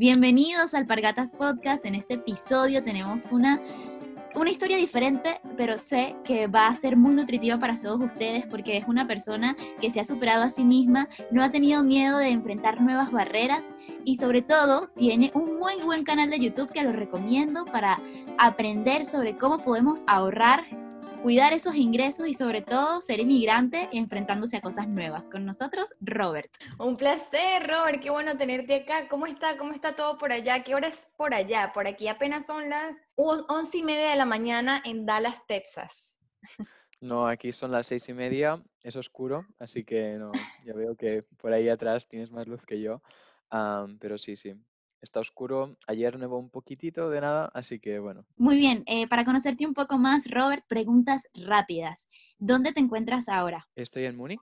Bienvenidos al Pargatas Podcast. En este episodio tenemos una, una historia diferente, pero sé que va a ser muy nutritiva para todos ustedes porque es una persona que se ha superado a sí misma, no ha tenido miedo de enfrentar nuevas barreras y sobre todo tiene un muy buen canal de YouTube que lo recomiendo para aprender sobre cómo podemos ahorrar cuidar esos ingresos y sobre todo ser inmigrante enfrentándose a cosas nuevas. Con nosotros, Robert. Un placer, Robert, qué bueno tenerte acá. ¿Cómo está? ¿Cómo está todo por allá? ¿Qué hora es por allá? Por aquí apenas son las once y media de la mañana en Dallas, Texas. No, aquí son las seis y media, es oscuro, así que no, ya veo que por ahí atrás tienes más luz que yo, pero sí, sí, Está oscuro. Ayer nevó un poquitito de nada, así que bueno. Muy bien, eh, para conocerte un poco más, Robert, preguntas rápidas. ¿Dónde te encuentras ahora? Estoy en Múnich,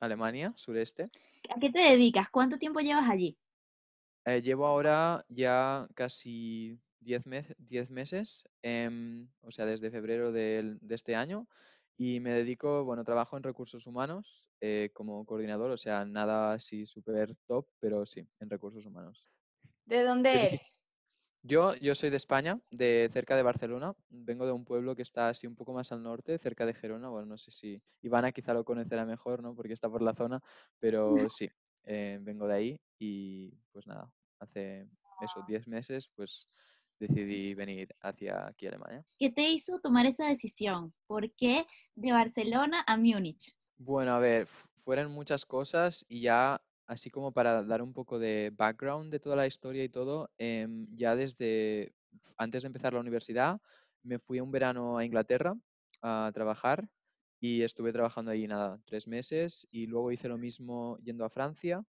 Alemania, sureste. ¿A qué te dedicas? ¿Cuánto tiempo llevas allí? Eh, llevo ahora ya casi 10 meses, em, o sea, desde febrero de, este año, y me dedico, bueno, trabajo en recursos humanos eh, como coordinador, o sea, nada así súper top, pero sí, en recursos humanos. ¿De dónde eres? Yo, yo soy de España, de cerca de Barcelona. Vengo de un pueblo que está así un poco más al norte, cerca de Gerona. Bueno, no sé si Ivana quizá lo conocerá mejor, ¿no? Porque está por la zona, pero sí, eh, vengo de ahí y pues nada, hace eso, 10 meses, pues decidí venir hacia aquí a Alemania. ¿Qué te hizo tomar esa decisión? ¿Por qué de Barcelona a Múnich? Bueno, a ver, fueron muchas cosas y ya así como para dar un poco de background de toda la historia y todo, em, ya desde antes de empezar la universidad me fui un verano a Inglaterra a trabajar y estuve trabajando ahí nada, tres meses y luego hice lo mismo yendo a Francia,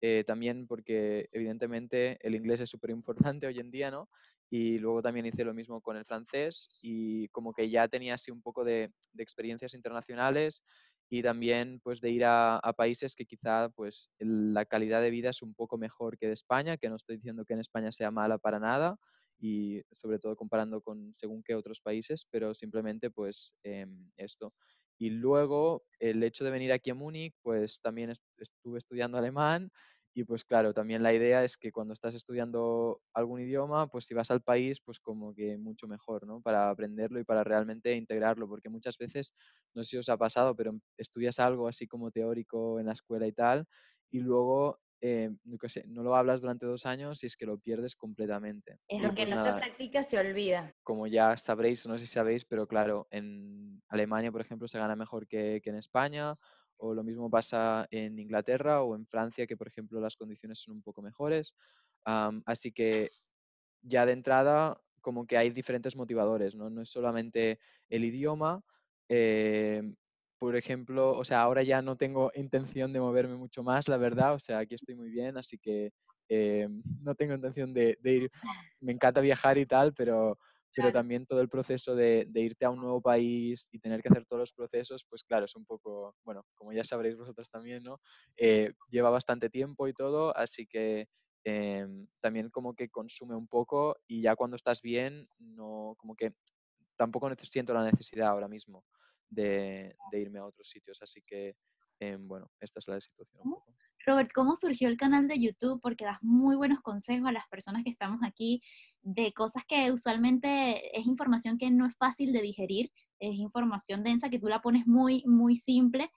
eh, también porque evidentemente el inglés es súper importante hoy en día, ¿no? Y luego también hice lo mismo con el francés y como que ya tenía así un poco de experiencias internacionales y también pues de ir a, países que quizá pues la calidad de vida es un poco mejor que de España, que no estoy diciendo que en España sea mala para nada y sobre todo comparando con según qué otros países, pero simplemente pues em, esto. Y luego el hecho de venir aquí a Múnich, pues también estuve estudiando alemán y pues claro, también la idea es que cuando estás estudiando algún idioma, pues si vas al país, pues como que mucho mejor, ¿no? Para aprenderlo y para realmente integrarlo, porque muchas veces, no sé si os ha pasado, pero estudias algo así como teórico en la escuela y tal, y luego eh, no, lo hablas durante dos años y es que lo pierdes completamente. Es lo que pues no se practica se olvida. Como ya sabréis, no sé si sabéis, pero claro, en Alemania, por ejemplo, se gana mejor que, que en España, o lo mismo pasa en Inglaterra o en Francia, que por ejemplo las condiciones son un poco mejores. así que ya de entrada, como que hay diferentes motivadores, ¿no? No es solamente el idioma. Em, por ejemplo, o sea, ahora ya no tengo intención de moverme mucho más, la verdad. O sea, aquí estoy muy bien, así que em, no tengo intención de, de, ir. Me encanta viajar y tal, pero pero también todo el proceso de, irte a un nuevo país y tener que hacer todos los procesos, pues claro, es un poco, bueno, como ya sabréis vosotros también, ¿no? Eh, lleva bastante tiempo y todo, así que em, también como que consume un poco y ya cuando estás bien, no, como que tampoco siento la necesidad ahora mismo de, irme a otros sitios, así que, em, bueno, esta es la situación. Un poco. Robert, ¿cómo surgió el canal de YouTube? Porque das muy buenos consejos a las personas que estamos aquí de cosas que usualmente es información que no es fácil de digerir, es información densa que tú la pones muy, muy simple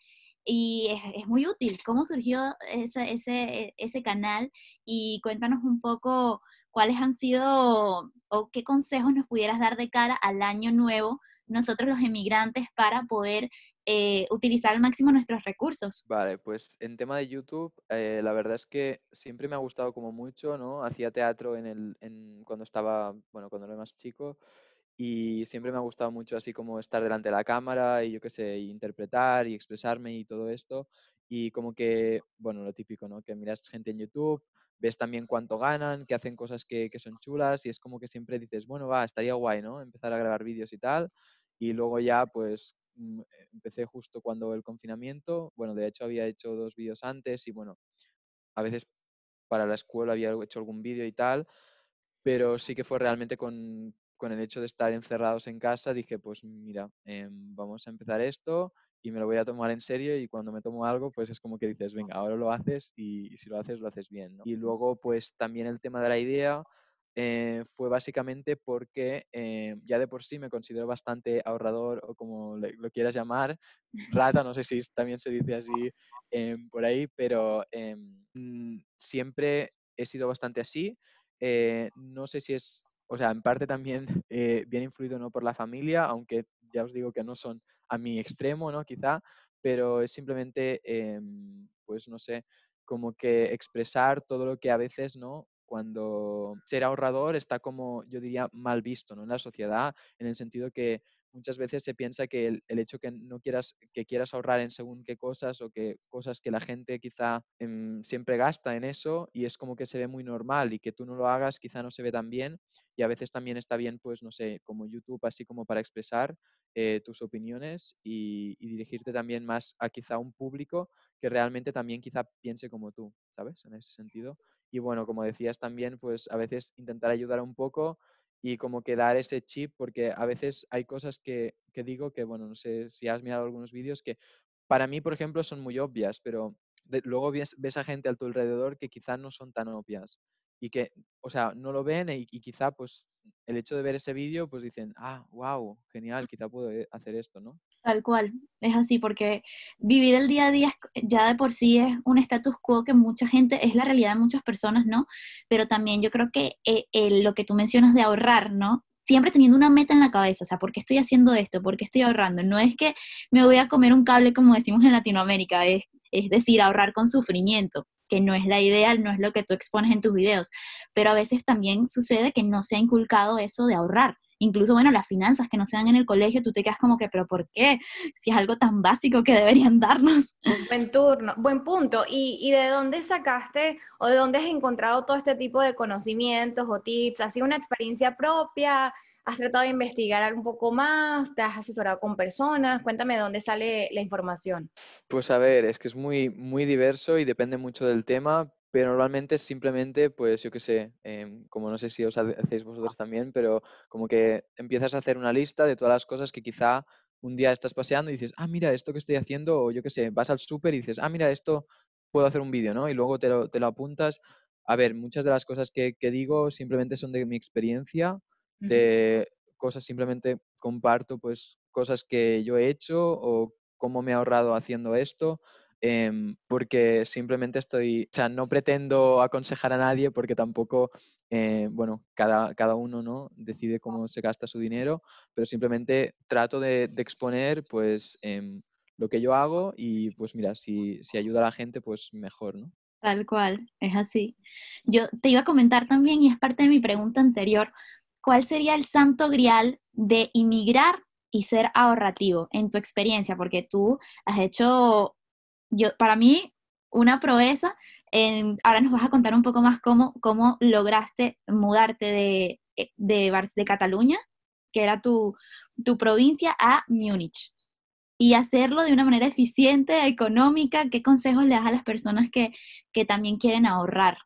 y es, muy útil. ¿Cómo surgió ese, ese, ese canal? Y cuéntanos un poco cuáles han sido o qué consejos nos pudieras dar de cara al año nuevo, nosotros los emigrantes, para poder eh, utilizar al máximo nuestros recursos. Vale, pues en tema de YouTube, eh, la verdad es que siempre me ha gustado como mucho, ¿no? Hacía teatro en el, en, cuando estaba, bueno, cuando era más chico y siempre me ha gustado mucho así como estar delante de la cámara y yo qué sé, interpretar y expresarme y todo esto. Y como que, bueno, lo típico, ¿no? Que miras gente en YouTube, ves también cuánto ganan, que hacen cosas que, que son chulas y es como que siempre dices, bueno, va, estaría guay, ¿no? Empezar a grabar vídeos y tal. Y luego ya, pues, empecé justo cuando el confinamiento, bueno, de hecho había hecho dos vídeos antes y bueno, a veces para la escuela había hecho algún vídeo y tal, pero sí que fue realmente con, con, el hecho de estar encerrados en casa, dije, pues mira, em, vamos a empezar esto y me lo voy a tomar en serio y cuando me tomo algo, pues es como que dices, venga, ahora lo haces y, si lo haces, lo haces bien. Y luego, pues también el tema de la idea eh, fue básicamente porque eh, ya de por sí me considero bastante ahorrador o como lo quieras llamar, rata, no sé si también se dice así em, por ahí, pero em, mm, siempre he sido bastante así. Eh, no sé si es, o sea, en parte también bien influido no por la familia, aunque ya os digo que no son a mi extremo, ¿no? Quizá, pero es simplemente, em, pues no sé, como que expresar todo lo que a veces, ¿no? Cuando ser ahorrador está como, yo diría, mal visto, ¿no? En la sociedad, en el sentido que muchas veces se piensa que el, hecho que no quieras, que quieras ahorrar en según qué cosas o que cosas que la gente quizá em, siempre gasta en eso y es como que se ve muy normal y que tú no lo hagas quizá no se ve tan bien y a veces también está bien, pues no sé, como YouTube, así como para expresar eh, tus opiniones y, dirigirte también más a quizá un público que realmente también quizá piense como tú, ¿sabes? En ese sentido. Y bueno, como decías también, pues a veces intentar ayudar un poco y como que dar ese chip, porque a veces hay cosas que, que digo que, bueno, no sé si has mirado algunos vídeos que para mí, por ejemplo, son muy obvias, pero luego ves, ves, a gente a tu alrededor que quizás no son tan obvias y que, o sea, no lo ven y, quizá pues el hecho de ver ese vídeo pues dicen, ah, wow, genial, quizá puedo eh, hacer esto, ¿no? Tal cual, es así, porque vivir el día a día ya de por sí es un status quo que mucha gente, es la realidad de muchas personas, ¿no? Pero también yo creo que eh, lo que tú mencionas de ahorrar, ¿no? Siempre teniendo una meta en la cabeza, o sea, ¿por qué estoy haciendo esto? ¿Por qué estoy ahorrando? No es que me voy a comer un cable como decimos en Latinoamérica, es, es decir, ahorrar con sufrimiento que no es la ideal, no es lo que tú expones en tus videos, pero a veces también sucede que no se ha inculcado eso de ahorrar incluso, bueno, las finanzas que no se dan en el colegio, tú te quedas como que, pero ¿por qué? Si es algo tan básico que deberían darnos. Buen turno, buen punto. ¿Y, ¿Y, de dónde sacaste o de dónde has encontrado todo este tipo de conocimientos o tips? ¿Ha sido una experiencia propia? ¿Has tratado de investigar un poco más? ¿Te has asesorado con personas? Cuéntame de dónde sale la información. Pues a ver, es que es muy, muy diverso y depende mucho del tema, pero normalmente simplemente, pues yo qué sé, em, como no sé si os hacéis vosotros también, pero como que empiezas a hacer una lista de todas las cosas que quizá un día estás paseando y dices, ah, mira, esto que estoy haciendo, o yo qué sé, vas al súper y dices, ah, mira, esto puedo hacer un vídeo, ¿no? Y luego te lo, te lo apuntas. A ver, muchas de las cosas que, que digo simplemente son de mi experiencia, de cosas simplemente comparto, pues cosas que yo he hecho o cómo me he ahorrado haciendo esto Em, porque simplemente estoy, o sea, no pretendo aconsejar a nadie porque tampoco, eh, bueno, cada, cada uno ¿no? decide cómo se gasta su dinero, pero simplemente trato de, exponer pues em, lo que yo hago y pues mira, si, si ayuda a la gente, pues mejor, ¿no? Tal cual, es así. Yo te iba a comentar también, y es parte de mi pregunta anterior, ¿cuál sería el santo grial de inmigrar y ser ahorrativo en tu experiencia? Porque tú has hecho yo, para mí, una proeza. ahora nos vas a contar un poco más cómo, cómo lograste mudarte de, eh, de, de Cataluña, que era tu, tu provincia, a Múnich. Y hacerlo de una manera eficiente, económica. ¿Qué consejos le das a las personas que, que también quieren ahorrar,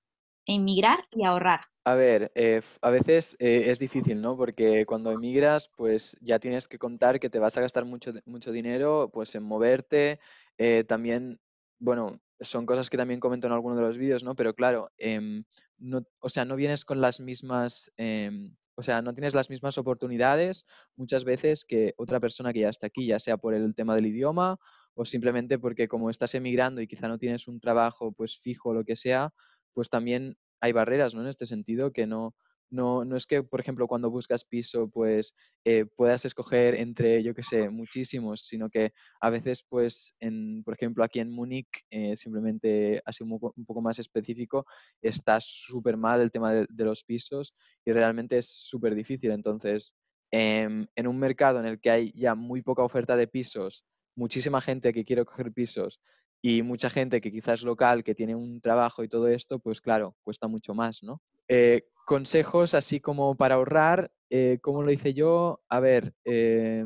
emigrar y ahorrar? A ver, eh, a veces eh, es difícil, ¿no? Porque cuando emigras, pues ya tienes que contar que te vas a gastar mucho, mucho dinero, pues en moverte, eh, también, bueno, son cosas que también comento en alguno de los vídeos, ¿no? Pero claro, em, no, o sea, no vienes con las mismas, em, o sea, no tienes las mismas oportunidades muchas veces que otra persona que ya está aquí, ya sea por el tema del idioma o simplemente porque como estás emigrando y quizá no tienes un trabajo pues fijo o lo que sea, pues también hay barreras, ¿no? En este sentido que no, no, no es que, por ejemplo, cuando buscas piso, pues eh, puedas escoger entre, yo qué sé, muchísimos, sino que a veces, pues, en, por ejemplo, aquí en Múnich, eh, simplemente así un, un, poco más específico, está súper mal el tema de, los pisos y realmente es súper difícil. Entonces, em, en un mercado en el que hay ya muy poca oferta de pisos, muchísima gente que quiere coger pisos y mucha gente que quizás local, que tiene un trabajo y todo esto, pues claro, cuesta mucho más, ¿no? Eh, consejos así como para ahorrar, eh, ¿cómo lo hice yo? A ver, eh,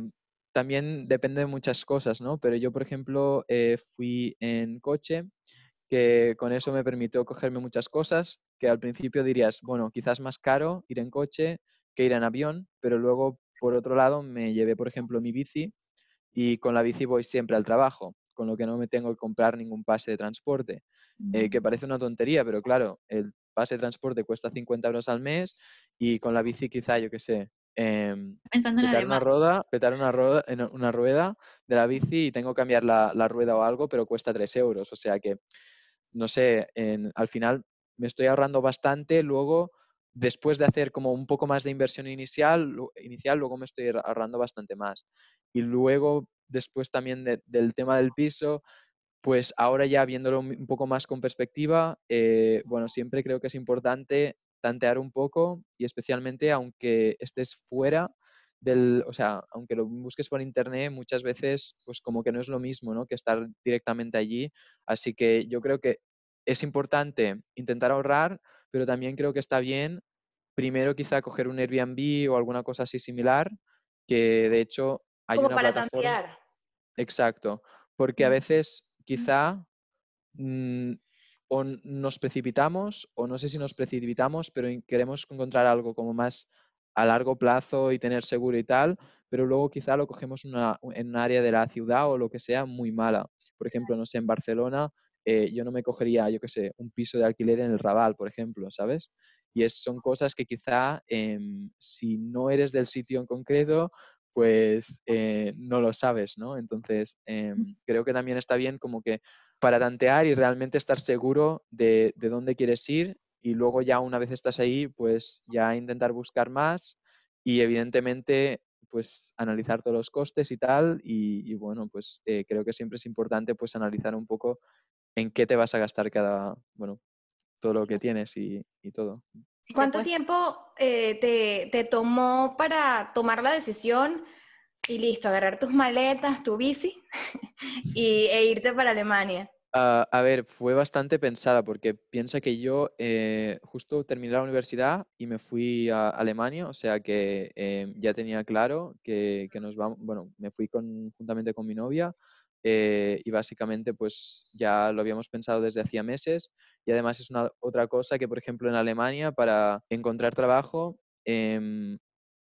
también depende de muchas cosas, ¿no? Pero yo, por ejemplo, eh, fui en coche, que con eso me permitió cogerme muchas cosas, que al principio dirías, bueno, quizás más caro ir en coche que ir en avión, pero luego, por otro lado, me llevé, por ejemplo, mi bici, y con la bici voy siempre al trabajo, con lo que no me tengo que comprar ningún pase de transporte, eh, que parece una tontería, pero claro, el pase de transporte cuesta 50 euros al mes y con la bici quizá, yo qué sé, eh, Pensando en petar una una en una rueda de la bici y tengo que cambiar la, la rueda o algo, pero cuesta 3 euros. O sea que, no sé, en- al final me estoy ahorrando bastante, luego, después de hacer como un poco más de inversión inicial, inicial luego me estoy ahor- ahorrando bastante más. Y luego, después también de- del tema del piso, pues ahora ya viéndolo un poco más con perspectiva, eh, bueno, siempre creo que es importante tantear un poco y especialmente aunque estés fuera del, o sea, aunque lo busques por internet, muchas veces pues como que no es lo mismo, ¿no? Que estar directamente allí. Así que yo creo que es importante intentar ahorrar, pero también creo que está bien primero quizá coger un Airbnb o alguna cosa así similar, que de hecho hay Como una para plataforma. tantear. Exacto, porque a Mm. veces quizá mm, o nos precipitamos o no sé si nos precipitamos, pero queremos encontrar algo como más a largo plazo y tener seguro y tal, pero luego quizá lo cogemos una- en un área de la ciudad o lo que sea muy mala. Por ejemplo, no sé, en Barcelona eh, yo no me cogería, yo qué sé, un piso de alquiler en el Raval, por ejemplo, ¿sabes? Y es, son cosas que quizá em, si no eres del sitio en concreto, pues eh, no lo sabes, ¿no? Entonces, em, creo que también está bien como que para tantear y realmente estar seguro de, de dónde quieres ir y luego ya una vez estás ahí, pues ya intentar buscar más y evidentemente pues analizar todos los costes y tal y, y bueno, pues eh, creo que siempre es importante pues analizar un poco en qué te vas a gastar cada, bueno, todo lo que tienes y, y todo. ¿Cuánto tiempo eh, te, te tomó para tomar la decisión y listo, agarrar tus maletas, tu bici y, e irte para Alemania? Ah, a ver, fue bastante pensada porque piensa que yo eh, justo terminé la universidad y me fui a Alemania, o sea que eh, ya tenía claro que, que nos vamos, bueno, me fui con, juntamente con mi novia eh, y básicamente pues ya lo habíamos pensado desde hacía meses y además es una otra cosa que por ejemplo en Alemania para encontrar trabajo em,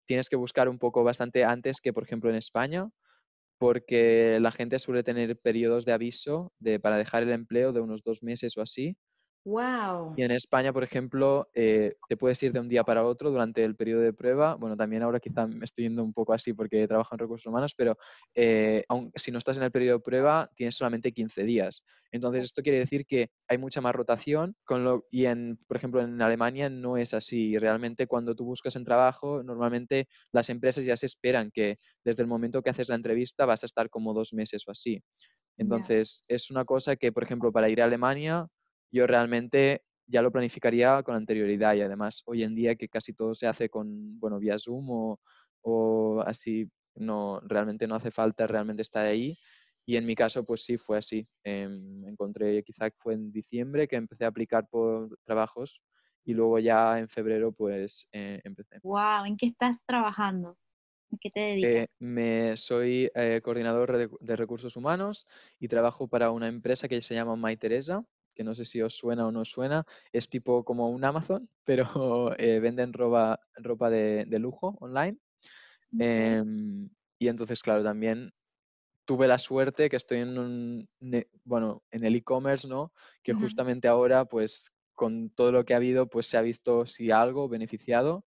tienes que buscar un poco bastante antes que por ejemplo en España porque la gente suele tener periodos de aviso de, para dejar el empleo de unos dos meses o así. ¡Wow! Y en España, por ejemplo, eh, te puedes ir de un día para otro durante el periodo de prueba. Bueno, también ahora quizá me estoy yendo un poco así porque trabajo en recursos humanos, pero eh, aun si no estás en el periodo de prueba, tienes solamente 15 días. Entonces, esto quiere decir que hay mucha más rotación con lo, y, en, por ejemplo, en Alemania no es así. Realmente, cuando tú buscas en trabajo, normalmente las empresas ya se esperan que desde el momento que haces la entrevista vas a estar como dos meses o así. Entonces, es una cosa que, por ejemplo, para ir a Alemania, yo realmente ya lo planificaría con anterioridad y además hoy en día que casi todo se hace con, bueno, vía Zoom o, o así, no, realmente no hace falta realmente estar ahí. Y en mi caso, pues sí, fue así. Em, encontré, quizá fue en diciembre que empecé a aplicar por trabajos y luego ya en febrero, pues eh, empecé. Wow, ¿en qué estás trabajando? ¿A qué te dedicas? Eh, me, soy eh, coordinador de, de recursos humanos y trabajo para una empresa que se llama My Teresa, que no sé si os suena o no os suena. Es tipo como un Amazon, pero eh, venden ropa, ropa de, de lujo online. Em, y entonces, claro, también tuve la suerte que estoy en un, bueno, en el e-commerce, ¿no? Que justamente ahora, pues, con todo lo que ha habido, pues se ha visto si algo beneficiado.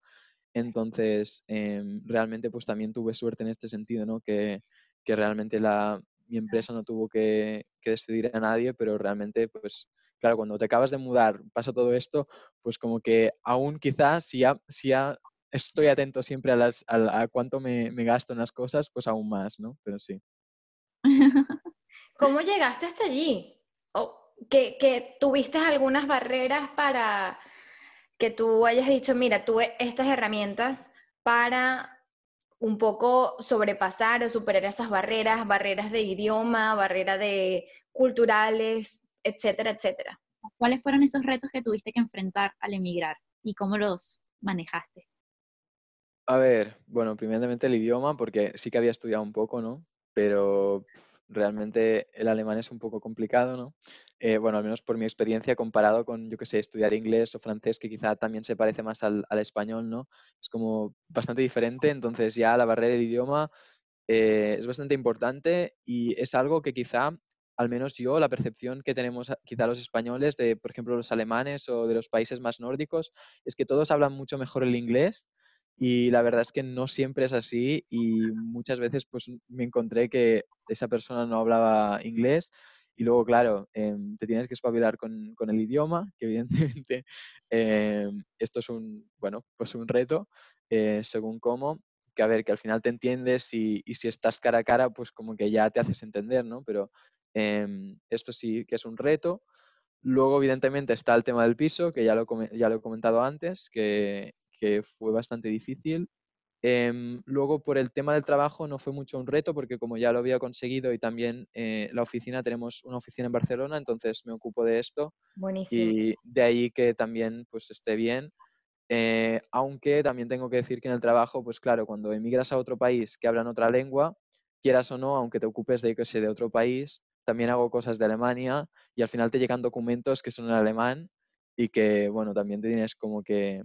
Entonces, em, realmente, pues también tuve suerte en este sentido, ¿no? Que, que realmente la, mi empresa no tuvo que, que despedir a nadie, pero realmente, pues, claro, cuando te acabas de mudar, pasa todo esto, pues como que aún quizás si ya, si ya estoy atento siempre a, las, a, cuánto me, me gasto en las cosas, pues aún más, ¿no? Pero sí. ¿Cómo llegaste hasta allí? ¿O que, que tuviste algunas barreras para que tú hayas dicho, mira, tuve estas herramientas para un poco sobrepasar o superar esas barreras, barreras de idioma, barreras de culturales, etcétera, etcétera? ¿Cuáles fueron esos retos que tuviste que enfrentar al emigrar y cómo los manejaste? A ver, bueno, primeramente el idioma, porque sí que había estudiado un poco, ¿no? Pero realmente el alemán es un poco complicado, ¿no? Eh, bueno, al menos por mi experiencia comparado con, yo qué sé, estudiar inglés o francés, que quizá también se parece más al, al español, ¿no? Es como bastante diferente, entonces ya la barrera del idioma eh, es bastante importante y es algo que quizá, al menos yo, la percepción que tenemos quizá los españoles de, por ejemplo, los alemanes o de los países más nórdicos, es que todos hablan mucho mejor el inglés y la verdad es que no siempre es así y muchas veces pues me encontré que esa persona no hablaba inglés y luego, claro, em, te tienes que espabilar con, con, el idioma, que evidentemente em, esto es un, bueno, pues un reto, eh, según cómo, que a ver, que al final te entiendes y, y, si estás cara a cara, pues como que ya te haces entender, ¿no? Pero em, esto sí que es un reto. Luego, evidentemente, está el tema del piso, que ya lo, ya lo he comentado antes, que, que fue bastante difícil. Em, luego, por el tema del trabajo, no fue mucho un reto porque como ya lo había conseguido y también eh, la oficina, tenemos una oficina en Barcelona, entonces me ocupo de esto. Buenísimo. Y de ahí que también pues esté bien. Eh, aunque también tengo que decir que en el trabajo, pues claro, cuando emigras a otro país que hablan otra lengua, quieras o no, aunque te ocupes de, que sé, de otro país, también hago cosas de Alemania y al final te llegan documentos que son en alemán y que, bueno, también te tienes como que,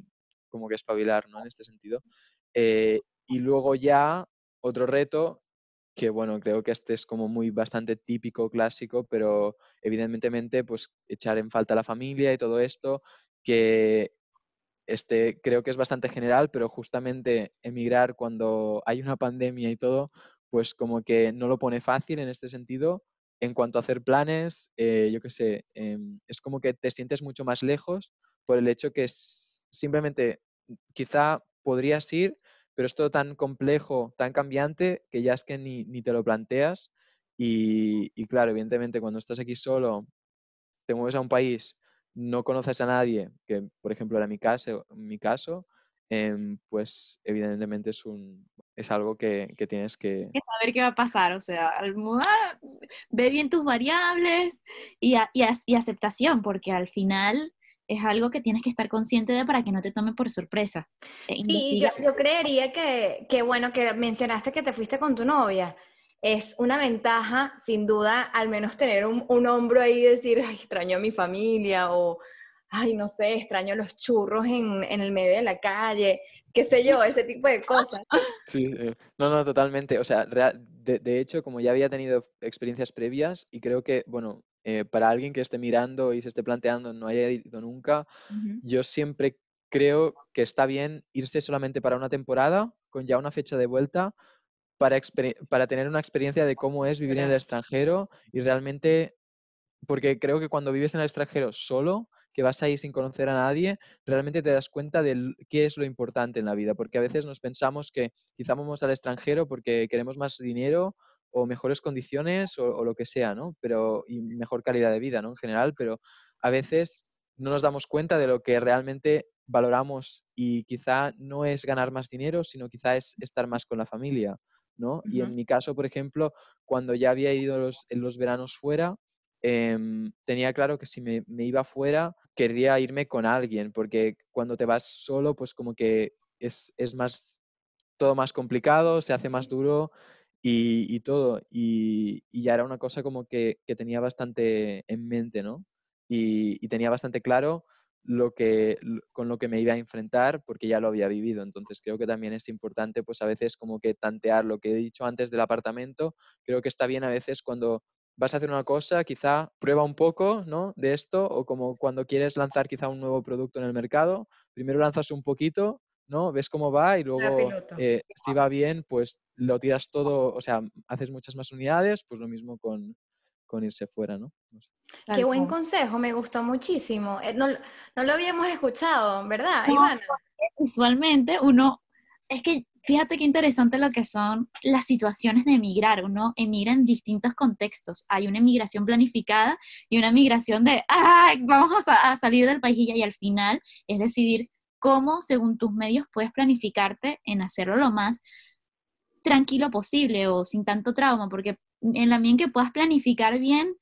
como que espabilar, ¿no? En este sentido. Eh, y luego ya otro reto, que bueno, creo que este es como muy bastante típico, clásico, pero evidentemente pues echar en falta a la familia y todo esto, que este creo que es bastante general, pero justamente emigrar cuando hay una pandemia y todo, pues como que no lo pone fácil en este sentido. En cuanto a hacer planes, eh, yo qué sé, em, es como que te sientes mucho más lejos por el hecho que simplemente quizá podrías ir, pero es todo tan complejo, tan cambiante, que ya es que ni, ni te lo planteas. Y, y, claro, evidentemente cuando estás aquí solo, te mueves a un país, no conoces a nadie, que por ejemplo era mi caso, mi caso eh, pues evidentemente es, un, es algo que, que tienes que... que... saber qué va a pasar, o sea, al mudar, ve bien tus variables y, y, y aceptación, porque al final es algo que tienes que estar consciente de para que no te tome por sorpresa. E sí, yo, yo, creería que, que, bueno, que mencionaste que te fuiste con tu novia. Es una ventaja, sin duda, al menos tener un, un hombro ahí y decir, ay, extraño a mi familia o, ay, no sé, extraño los churros en, en el medio de la calle, qué sé yo, ese tipo de cosas. Sí, no, no, totalmente. O sea, de, de hecho, como ya había tenido experiencias previas y creo que, bueno, eh, para alguien que esté mirando y se esté planteando no haya ido nunca, uh -huh. yo siempre creo que está bien irse solamente para una temporada, con ya una fecha de vuelta, para, para tener una experiencia de cómo es vivir en el extranjero y realmente, porque creo que cuando vives en el extranjero solo, que vas ahí sin conocer a nadie, realmente te das cuenta de qué es lo importante en la vida, porque a veces nos pensamos que quizá vamos al extranjero porque queremos más dinero o mejores condiciones o, o, lo que sea, ¿no? Pero, y mejor calidad de vida, ¿no? En general, pero a veces no nos damos cuenta de lo que realmente valoramos y quizá no es ganar más dinero, sino quizá es estar más con la familia, ¿no? Uh -huh. Y en mi caso, por ejemplo, cuando ya había ido los, en los veranos fuera, eh, tenía claro que si me, me iba fuera, querría irme con alguien, porque cuando te vas solo, pues como que es, es más, todo más complicado, se hace más duro y, y todo. Y, y, ya era una cosa como que, que tenía bastante en mente, ¿no? Y, y, tenía bastante claro lo que, con lo que me iba a enfrentar porque ya lo había vivido. Entonces creo que también es importante, pues a veces como que tantear lo que he dicho antes del apartamento. Creo que está bien a veces cuando vas a hacer una cosa, quizá prueba un poco, ¿no? De esto o como cuando quieres lanzar quizá un nuevo producto en el mercado, primero lanzas un poquito ¿no? Ves cómo va y luego eh, si va bien, pues lo tiras todo, o sea, haces muchas más unidades, pues lo mismo con, con irse fuera, ¿no? no sé. Qué buen consejo, me gustó muchísimo. Eh, no, no lo habíamos escuchado, ¿verdad, no, Ivana? Usualmente uno, es que fíjate qué interesante lo que son las situaciones de emigrar. Uno emigra en distintos contextos. Hay una emigración planificada y una migración de, ¡ah! Vamos a, a salir del país y al final es decidir cómo, según tus medios, puedes planificarte en hacerlo lo más tranquilo posible o sin tanto trauma, porque en la medida en que puedas planificar bien,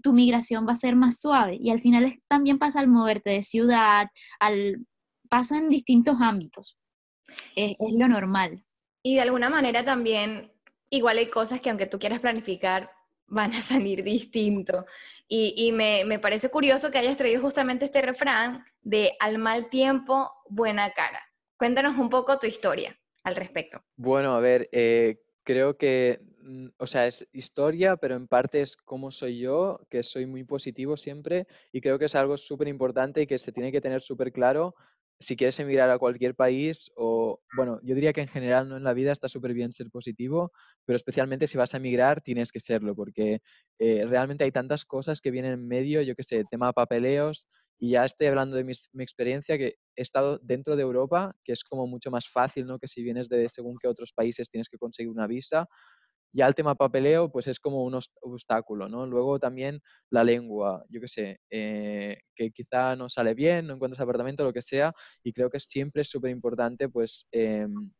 tu migración va a ser más suave y al final también pasa al moverte de ciudad, al, pasa en distintos ámbitos. Es, es lo normal. Y de alguna manera también, igual hay cosas que aunque tú quieras planificar, van a salir distinto. Y, y me, me, parece curioso que hayas traído justamente este refrán de al mal tiempo, buena cara. Cuéntanos un poco tu historia al respecto. Bueno, a ver, eh, creo que, mm, o sea, es historia, pero en parte es cómo soy yo, que soy muy positivo siempre y creo que es algo súper importante y que se tiene que tener súper claro si quieres emigrar a cualquier país o, bueno, yo diría que en general no en la vida está súper bien ser positivo, pero especialmente si vas a emigrar tienes que serlo, porque eh, realmente hay tantas cosas que vienen en medio, yo qué sé, tema papeleos, y ya estoy hablando de mi, experiencia, que he estado dentro de Europa, que es como mucho más fácil, ¿no? Que si vienes de según qué otros países tienes que conseguir una visa, ya el tema papeleo, pues es como un obstáculo, ¿no? Luego también la lengua, yo qué sé, eh, que quizá no sale bien, no encuentras apartamento, lo que sea, y creo que siempre es súper importante, pues, em,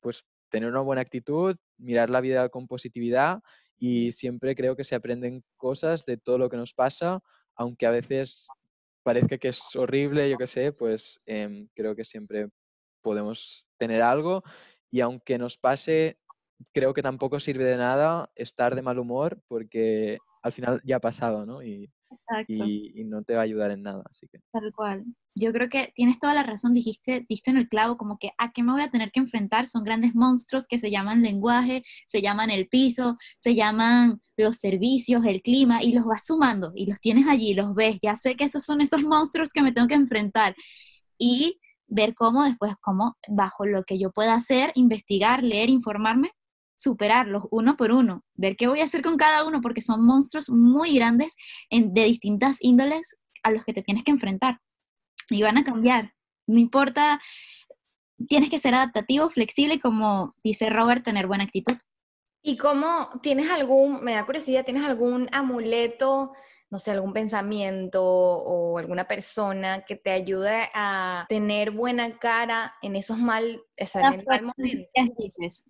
pues tener una buena actitud, mirar la vida con positividad y siempre creo que se aprenden cosas de todo lo que nos pasa, aunque a veces parezca que es horrible, yo qué sé, pues em, creo que siempre podemos tener algo y aunque nos pase creo que tampoco sirve de nada estar de mal humor porque al final ya ha pasado, ¿no? Y, y, no te va a ayudar en nada, así que. Tal cual. Yo creo que tienes toda la razón, dijiste, diste en el clavo, como que a qué me voy a tener que enfrentar, son grandes monstruos que se llaman lenguaje, se llaman el piso, se llaman los servicios, el clima, y los vas sumando, y los tienes allí, los ves, ya sé que esos son esos monstruos que me tengo que enfrentar. Y ver cómo después, cómo bajo lo que yo pueda hacer, investigar, leer, informarme, superarlos uno por uno, ver qué voy a hacer con cada uno, porque son monstruos muy grandes de distintas índoles a los que te tienes que enfrentar. Y van a cambiar. No importa, tienes que ser adaptativo, flexible, como dice Robert, tener buena actitud. ¿Y cómo tienes algún, me da curiosidad, tienes algún amuleto, no sé, algún pensamiento o alguna persona que te ayude a tener buena cara en esos mal, dices.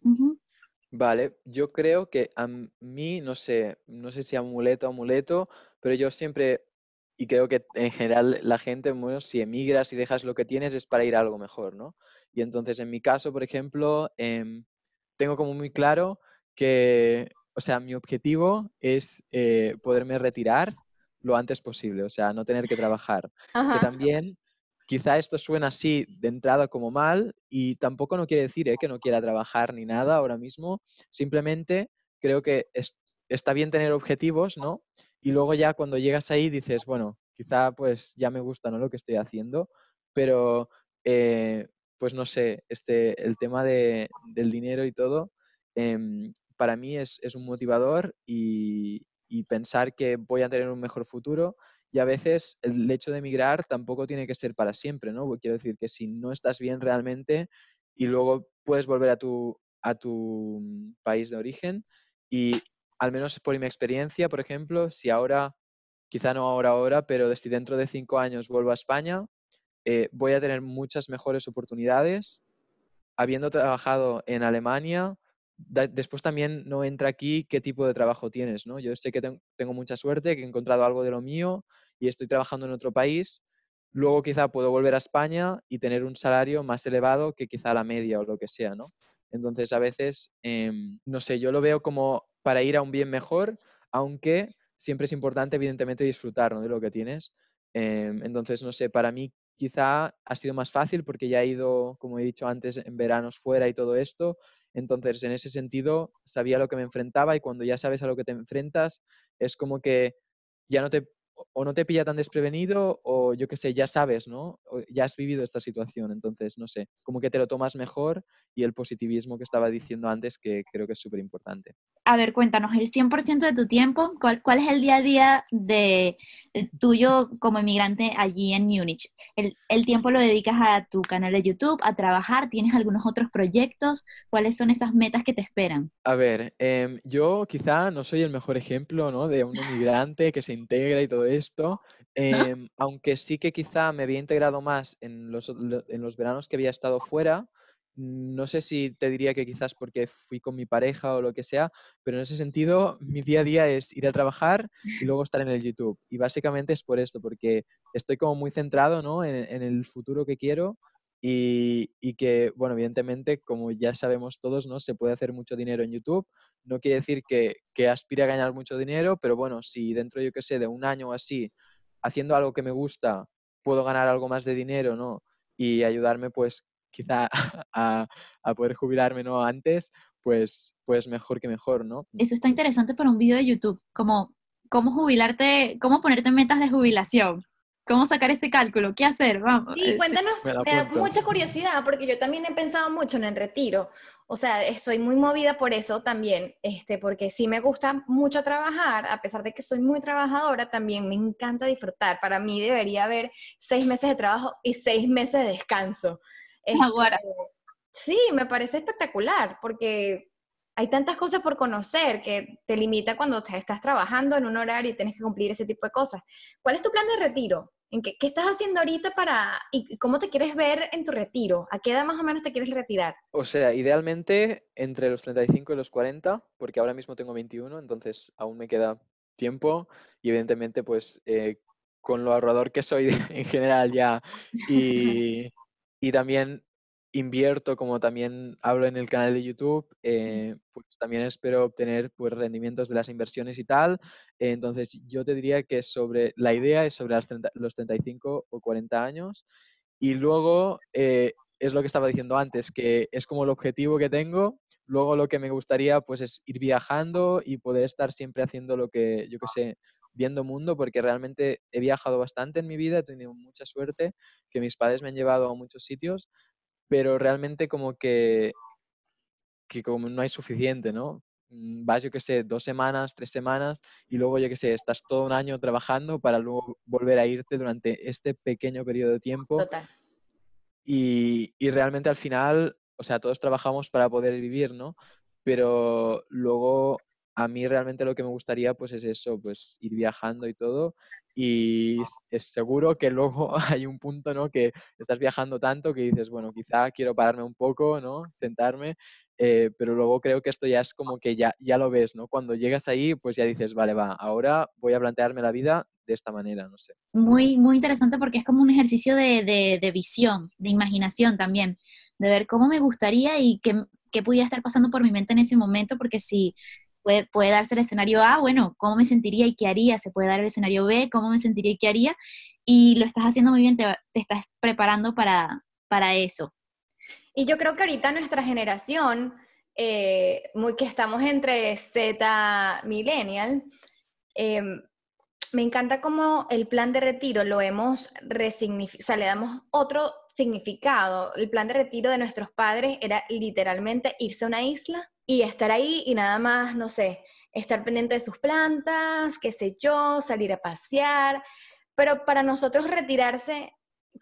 Vale, yo creo que a mí, no sé, no sé si amuleto, amuleto, pero yo siempre, y creo que en general la gente, bueno, si emigras y dejas lo que tienes es para ir a algo mejor, ¿no? Y entonces en mi caso, por ejemplo, em, tengo como muy claro que, o sea, mi objetivo es eh, poderme retirar lo antes posible, o sea, no tener que trabajar. Que también quizá esto suena así de entrada como mal y tampoco no quiere decir ¿eh? que no quiera trabajar ni nada ahora mismo, simplemente creo que está bien tener objetivos, ¿no? Y luego ya cuando llegas ahí dices, bueno, quizá pues ya me gusta ¿no? lo que estoy haciendo, pero eh, pues no sé, este, el tema de, del dinero y todo, em, para mí es, es un motivador y, y pensar que voy a tener un mejor futuro y a veces el hecho de emigrar tampoco tiene que ser para siempre, ¿no? Quiero decir que si no estás bien realmente y luego puedes volver a tu, a tu mm, país de origen y al menos por mi experiencia, por ejemplo, si ahora, quizá no ahora, ahora, pero si dentro de cinco años vuelvo a España, eh, voy a tener muchas mejores oportunidades. Habiendo trabajado en Alemania, después también no entra aquí qué tipo de trabajo tienes, ¿no? Yo sé que tengo mucha suerte, que he encontrado algo de lo mío y estoy trabajando en otro país, luego quizá puedo volver a España y tener un salario más elevado que quizá la media o lo que sea, ¿no? Entonces a veces, em, no sé, yo lo veo como para ir a un bien mejor, aunque siempre es importante evidentemente disfrutar de lo que tienes. Em, entonces, no sé, para mí quizá ha sido más fácil porque ya he ido, como he dicho antes, en veranos fuera y todo esto. Entonces, en ese sentido, sabía lo que me enfrentaba y cuando ya sabes a lo que te enfrentas, es como que ya no te o no te pilla tan desprevenido o yo qué sé, ya sabes, ¿no? ya has vivido esta situación, entonces, no sé, como que te lo tomas mejor y el positivismo que estaba diciendo antes que creo que es súper importante. A ver, cuéntanos, el 100% de tu tiempo, ¿cuál, ¿cuál, es el día a día de, tuyo como inmigrante allí en Múnich? El, ¿El tiempo lo dedicas a tu canal de YouTube, a trabajar? ¿Tienes algunos otros proyectos? ¿Cuáles son esas metas que te esperan? A ver, em, yo quizá no soy el mejor ejemplo, ¿no? De un inmigrante que se integra y todo esto, em, aunque sí que quizá me había integrado más en los, en los veranos que había estado fuera. No sé si te diría que quizás porque fui con mi pareja o lo que sea, pero en ese sentido mi día a día es ir a trabajar y luego estar en el YouTube. Y básicamente es por esto, porque estoy como muy centrado ¿no? en, el futuro que quiero y, y, que, bueno, evidentemente, como ya sabemos todos, ¿no? Se puede hacer mucho dinero en YouTube. No quiere decir que, que aspire a ganar mucho dinero, pero bueno, si dentro, yo que sé, de un año o así, haciendo algo que me gusta, puedo ganar algo más de dinero, ¿no? Y ayudarme, pues, quizá a, a poder jubilarme, ¿no? Antes, pues, pues mejor que mejor, ¿no? Eso está interesante para un video de YouTube, como cómo jubilarte, cómo ponerte metas de jubilación. ¿Cómo sacar este cálculo? ¿Qué hacer? Vamos. Sí, cuéntanos, me, da mucha curiosidad porque yo también he pensado mucho en el retiro. O sea, soy muy movida por eso también, este, porque sí me gusta mucho trabajar, a pesar de que soy muy trabajadora, también me encanta disfrutar. Para mí debería haber seis meses de trabajo y seis meses de descanso. Este, sí, me parece espectacular porque hay tantas cosas por conocer que te limita cuando estás trabajando en un horario y tienes que cumplir ese tipo de cosas. ¿Cuál es tu plan de retiro? ¿En qué, qué, estás haciendo ahorita para y cómo te quieres ver en tu retiro? ¿A qué edad más o menos te quieres retirar? O sea, idealmente entre los 35 y los 40, porque ahora mismo tengo 21, entonces aún me queda tiempo y evidentemente pues eh, con lo ahorrador que soy en general ya y, y también invierto, como también hablo en el canal de YouTube, eh, pues también espero obtener pues, rendimientos de las inversiones y tal. entonces, yo te diría que sobre la idea es sobre los 35 o 40 años. Y luego eh, es lo que estaba diciendo antes, que es como el objetivo que tengo. Luego lo que me gustaría pues es ir viajando y poder estar siempre haciendo lo que, yo que sé, viendo mundo, porque realmente he viajado bastante en mi vida, he tenido mucha suerte, que mis padres me han llevado a muchos sitios, pero realmente como que, que como no hay suficiente, ¿no? Mm, vas, yo qué sé, dos semanas, tres semanas y luego, yo qué sé, estás todo un año trabajando para luego volver a irte durante este pequeño periodo de tiempo. Total. Y, y realmente al final, o sea, todos trabajamos para poder vivir, ¿no? Pero luego a mí realmente lo que me gustaría pues es eso, pues ir viajando y todo. Y es seguro que luego hay un punto, ¿no? Que estás viajando tanto que dices, bueno, quizá quiero pararme un poco, ¿no? Sentarme, eh, pero luego creo que esto ya es como que ya, ya lo ves, ¿no? Cuando llegas ahí, pues ya dices, vale, va, ahora voy a plantearme la vida de esta manera, no sé. Muy, muy interesante porque es como un ejercicio de, de, de visión, de imaginación también, de ver cómo me gustaría y qué, qué pudiera estar pasando por mi mente en ese momento, porque si Puede, darse el escenario A, bueno, ¿cómo me sentiría y qué haría? Se puede dar el escenario B, ¿cómo me sentiría y qué haría? Y lo estás haciendo muy bien, te, estás preparando para, para eso. Y yo creo que ahorita nuestra generación, eh, muy que estamos entre Z millennial, em, me encanta cómo el plan de retiro lo hemos resignificado, o sea, le damos otro significado. El plan de retiro de nuestros padres era literalmente irse a una isla y estar ahí y nada más, no sé, estar pendiente de sus plantas, qué sé yo, salir a pasear. Pero para nosotros retirarse,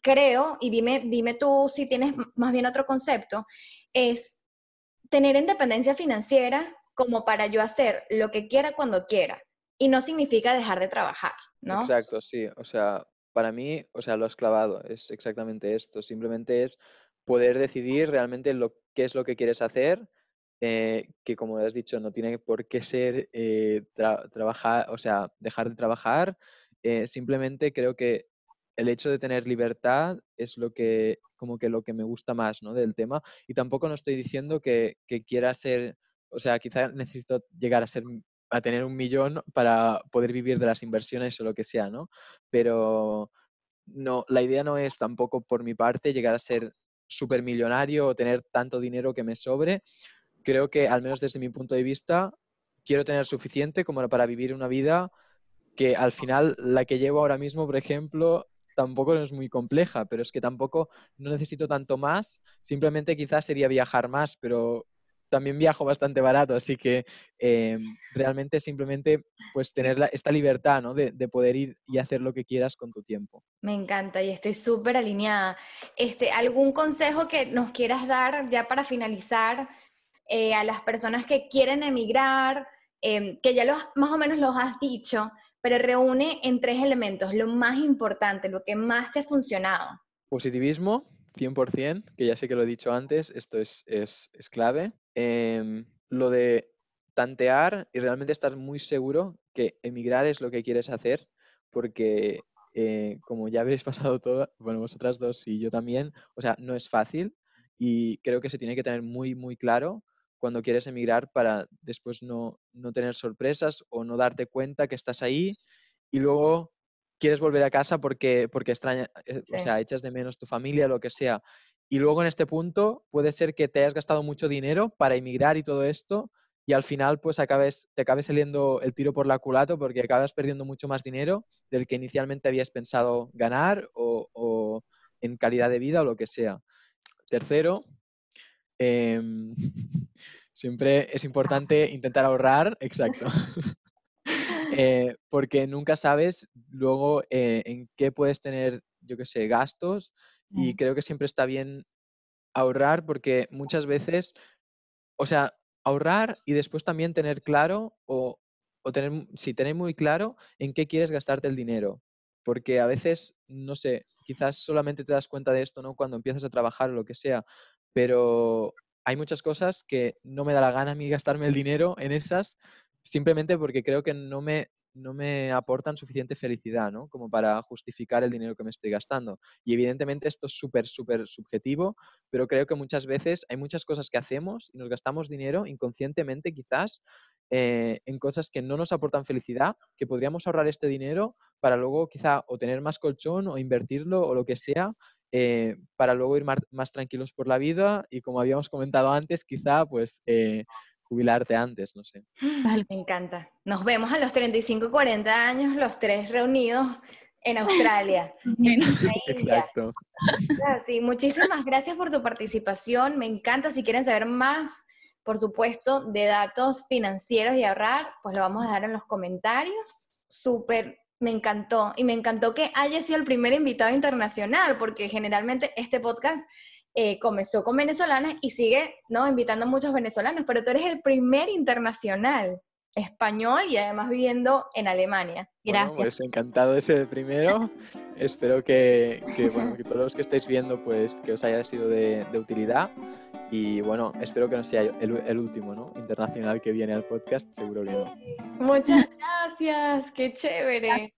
creo, y dime, dime tú si tienes más bien otro concepto, es tener independencia financiera como para yo hacer lo que quiera cuando quiera. Y no significa dejar de trabajar, ¿no? Exacto, sí. O sea, para mí, o sea, lo has clavado, es exactamente esto. Simplemente es poder decidir realmente lo, qué es lo que quieres hacer eh, que como has dicho, no tiene por qué ser eh, trabajar, o sea, dejar de trabajar. Eh, simplemente creo que el hecho de tener libertad es lo que, como que lo que me gusta más, ¿no? Del tema. Y tampoco no estoy diciendo que, que quiera ser, o sea, quizá necesito llegar a ser a tener un millón para poder vivir de las inversiones o lo que sea, ¿no? Pero no, la idea no es tampoco por mi parte llegar a ser supermillonario o tener tanto dinero que me sobre, creo que, al menos desde mi punto de vista, quiero tener suficiente como para vivir una vida que al final la que llevo ahora mismo, por ejemplo, tampoco es muy compleja, pero es que tampoco no necesito tanto más, simplemente quizás sería viajar más, pero también viajo bastante barato, así que eh, realmente simplemente pues tener esta libertad, ¿no? De, de, poder ir y hacer lo que quieras con tu tiempo. Me encanta y estoy súper alineada. Este, ¿Algún consejo que nos quieras dar ya para finalizar eh, a las personas que quieren emigrar, em, que ya los, más o menos los has dicho, pero reúne en tres elementos, lo más importante, lo que más te ha funcionado. Positivismo, 100%, que ya sé que lo he dicho antes, esto es, es, es clave. Em, lo de tantear y realmente estar muy seguro que emigrar es lo que quieres hacer, porque eh, como ya habréis pasado todo, bueno, vosotras dos y yo también, o sea, no es fácil y creo que se tiene que tener muy, muy claro cuando quieres emigrar para después no, no tener sorpresas o no darte cuenta que estás ahí y luego quieres volver a casa porque, porque extraña, eh, o sea, echas de menos tu familia, lo que sea. Y luego en este punto puede ser que te hayas gastado mucho dinero para emigrar y todo esto y al final pues acabes, te acabe saliendo el tiro por la culata porque acabas perdiendo mucho más dinero del que inicialmente habías pensado ganar o, en calidad de vida o lo que sea. Tercero, em, siempre es importante intentar ahorrar, exacto. Eh, porque nunca sabes luego eh, en qué puedes tener, yo qué sé, gastos y creo que siempre está bien ahorrar porque muchas veces, o sea, ahorrar y después también tener claro o, o tener, si tener muy claro en qué quieres gastarte el dinero. Porque a veces, no sé, quizás solamente te das cuenta de esto, ¿no? Cuando empiezas a trabajar o lo que sea, pero hay muchas cosas que no me da la gana a mí gastarme el dinero en esas, simplemente porque creo que no me, no me aportan suficiente felicidad, ¿no? Como para justificar el dinero que me estoy gastando. Y evidentemente esto es súper, súper subjetivo, pero creo que muchas veces hay muchas cosas que hacemos y nos gastamos dinero inconscientemente quizás eh, en cosas que no nos aportan felicidad, que podríamos ahorrar este dinero para luego quizá o tener más colchón o invertirlo o lo que sea. Eh, para luego ir más, tranquilos por la vida y como habíamos comentado antes, quizá pues eh, jubilarte antes, no sé. Me encanta. Nos vemos a los 35, 40 años, los tres reunidos en Australia. Exacto. Sí, muchísimas gracias por tu participación. Me encanta. Si quieren saber más, por supuesto, de datos financieros y ahorrar, pues lo vamos a dejar en los comentarios. Súper, me encantó. Y me encantó que haya sido el primer invitado internacional, porque generalmente este podcast eh, comenzó con venezolanas y sigue ¿no? invitando a muchos venezolanos, pero tú eres el primer internacional español y además viviendo en Alemania. Gracias. pues encantado de ser el primero. Espero que, bueno, que, todos los que estéis viendo, pues que os haya sido de, utilidad. Y bueno, espero que no sea el, el, último, ¿no? Internacional que viene al podcast, seguro que no. Muchas gracias, qué chévere.